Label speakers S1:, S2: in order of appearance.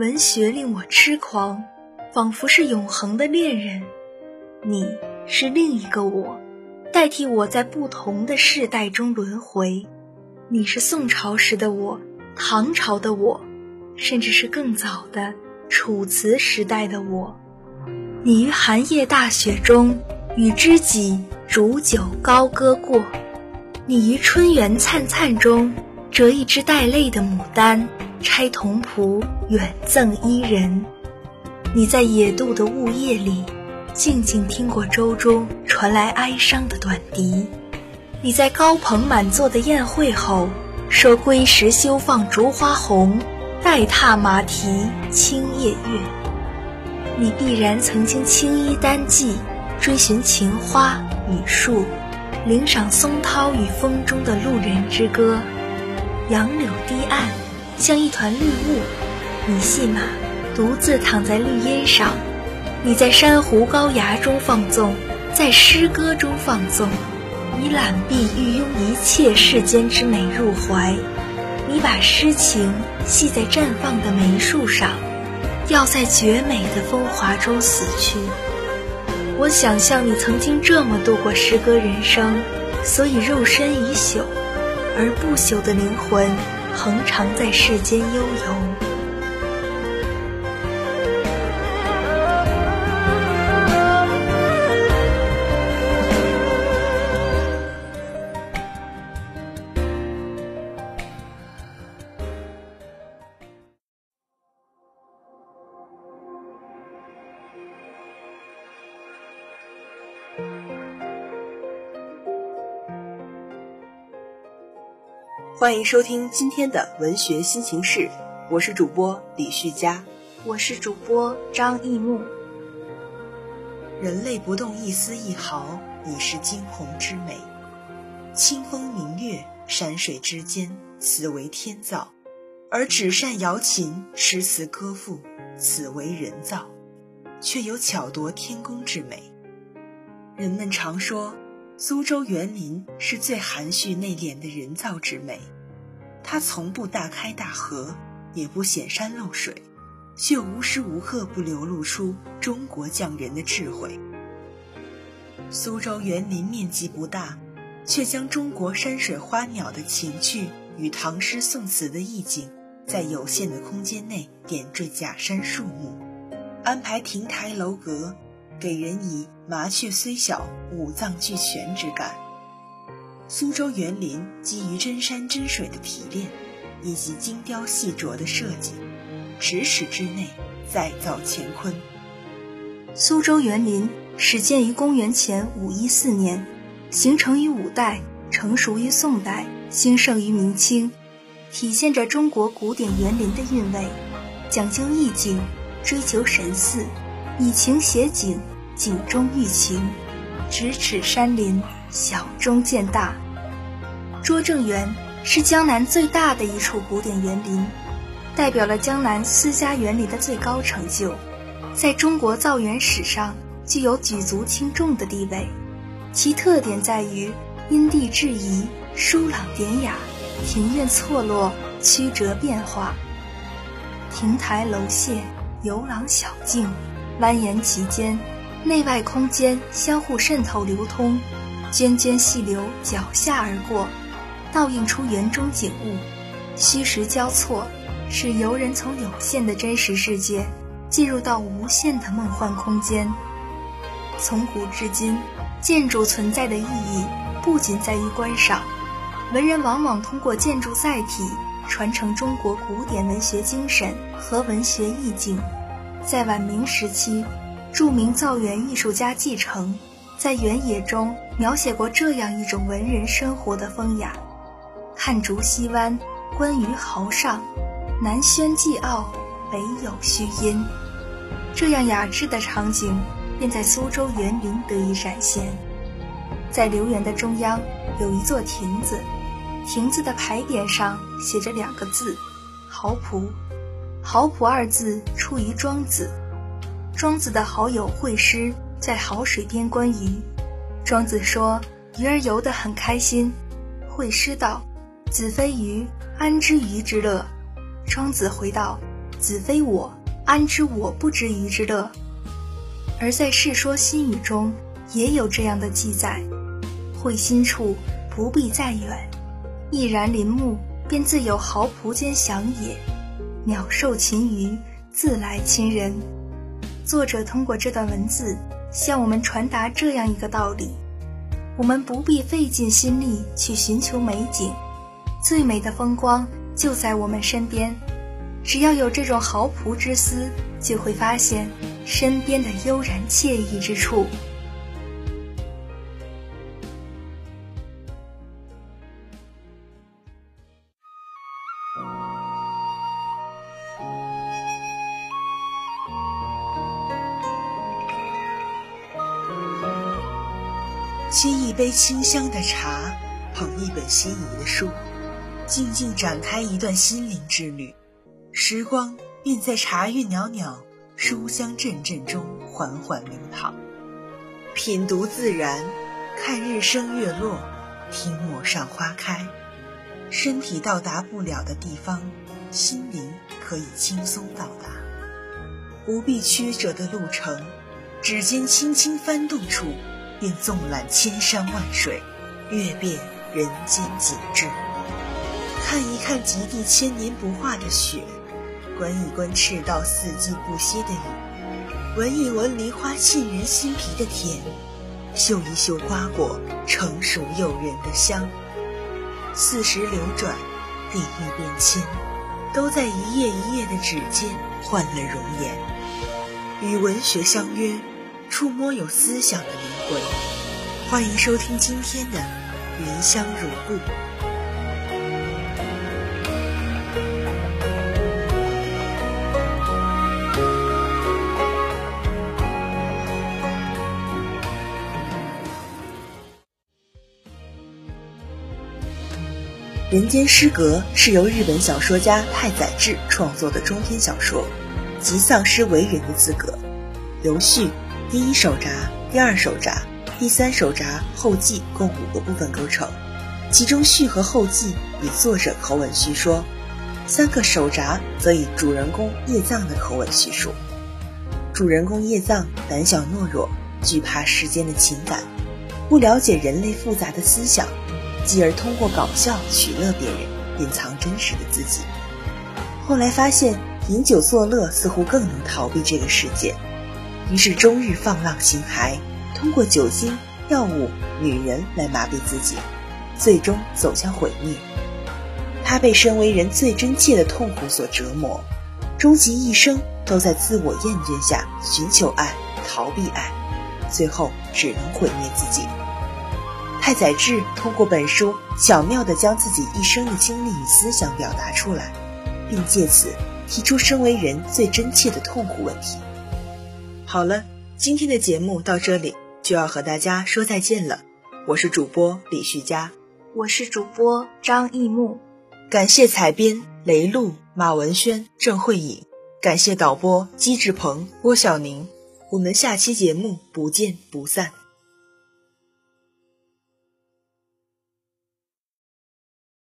S1: 文学令我痴狂，仿佛是永恒的恋人。你是另一个我，代替我在不同的世代中轮回。你是宋朝时的我，唐朝的我，甚至是更早的楚辞时代的我。你于寒夜大雪中与知己煮酒高歌过，你于春园灿灿中折一枝带泪的牡丹，拆桐蒲远赠伊人。你在野渡的雾夜里。静静听过舟中传来哀伤的短笛，你在高朋满座的宴会后说：“归时休放烛花红，待踏马蹄清夜月。”你必然曾经青衣单骑，追寻情花雨树，领赏松涛与风中的路人之歌。杨柳堤岸，像一团绿雾，你系马，独自躺在绿荫上。你在珊瑚高崖中放纵，在诗歌中放纵，你揽臂欲拥一切世间之美入怀，你把诗情系在绽放的梅树上，要在绝美的风华中死去。我想象你曾经这么度过诗歌人生，所以肉身已朽，而不朽的灵魂恒常在世间悠游。
S2: 欢迎收听今天的文学心情室，我是主播李旭佳，
S1: 我是主播张艺木。
S2: 人类不动一丝一毫，已是惊鸿之美；清风明月，山水之间，此为天造；而纸扇瑶琴，诗词歌赋，此为人造，却有巧夺天工之美。人们常说。苏州园林是最含蓄内敛的人造之美，它从不大开大合，也不显山露水，却无时无刻不流露出中国匠人的智慧。苏州园林面积不大，却将中国山水花鸟的情趣与唐诗宋词的意境，在有限的空间内点缀假山树木，安排亭台楼阁。给人以麻雀虽小，五脏俱全之感。苏州园林基于真山真水的提炼，以及精雕细琢的设计，咫尺之内再造乾坤。
S1: 苏州园林始建于公元前五一四年，形成于五代，成熟于宋代，兴盛于明清，体现着中国古典园林的韵味，讲究意境，追求神似。以情写景，景中寓情，咫尺山林，小中见大。拙政园是江南最大的一处古典园林，代表了江南私家园林的最高成就，在中国造园史上具有举足轻重的地位。其特点在于因地制宜，疏朗典雅，庭院错落，曲折变化，亭台楼榭，游廊小径。蜿蜒其间，内外空间相互渗透流通，涓涓细流脚下而过，倒映出园中景物，虚实交错，使游人从有限的真实世界进入到无限的梦幻空间。从古至今，建筑存在的意义不仅在于观赏，文人往往通过建筑载体传承中国古典文学精神和文学意境。在晚明时期，著名造园艺术家继承在《原野》中描写过这样一种文人生活的风雅：看竹溪湾，观鱼濠上，南轩既傲，北有虚阴。这样雅致的场景，便在苏州园林得以展现。在留园的中央有一座亭子，亭子的牌匾上写着两个字：豪仆。好朴二字出于庄子，庄子的好友惠施在濠水边观鱼，庄子说鱼儿游得很开心，惠施道：“子非鱼，安知鱼之乐？”庄子回道：“子非我，安知我不知鱼之乐？而在《世说新语》中也有这样的记载：会心处，不必再远，毅然林木，便自有豪仆间享也。鸟兽禽鱼，自来亲人。作者通过这段文字向我们传达这样一个道理：我们不必费尽心力去寻求美景，最美的风光就在我们身边。只要有这种豪朴之思，就会发现身边的悠然惬意之处。
S2: 沏一杯清香的茶，捧一本心仪的书，静静展开一段心灵之旅，时光便在茶韵袅袅、书香阵阵中缓缓流淌。品读自然，看日升月落，听陌上花开。身体到达不了的地方，心灵可以轻松到达。不必曲折的路程，指尖轻轻翻动处。便纵览千山万水，阅遍人间景致。看一看极地千年不化的雪，观一观赤道四季不息的雨，闻一闻梨花沁人心脾的甜，嗅一嗅瓜果成熟诱人的香。四时流转，地域变迁，都在一页一页的纸间换了容颜。与文学相约。触摸有思想的灵魂，欢迎收听今天的《云香如故》。《人间失格》是由日本小说家太宰治创作的中篇小说，即丧失为人的资格，由序。第一手札、第二手札、第三手札后记共五个部分构成，其中序和后记以作者口吻叙说，三个手札则以主人公叶藏的口吻叙述。主人公叶藏胆小懦弱，惧怕世间的情感，不了解人类复杂的思想，继而通过搞笑取乐别人，隐藏真实的自己。后来发现饮酒作乐似乎更能逃避这个世界。于是终日放浪形骸，通过酒精、药物、女人来麻痹自己，最终走向毁灭。他被身为人最真切的痛苦所折磨，终其一生都在自我厌倦下寻求爱、逃避爱，最后只能毁灭自己。太宰治通过本书巧妙地将自己一生的经历与思想表达出来，并借此提出身为人最真切的痛苦问题。好了，今天的节目到这里就要和大家说再见了。我是主播李旭佳，
S1: 我是主播张艺木。
S2: 感谢采编雷露、马文轩、郑慧颖，感谢导播姬志鹏、郭晓宁。我们下期节目不见不散。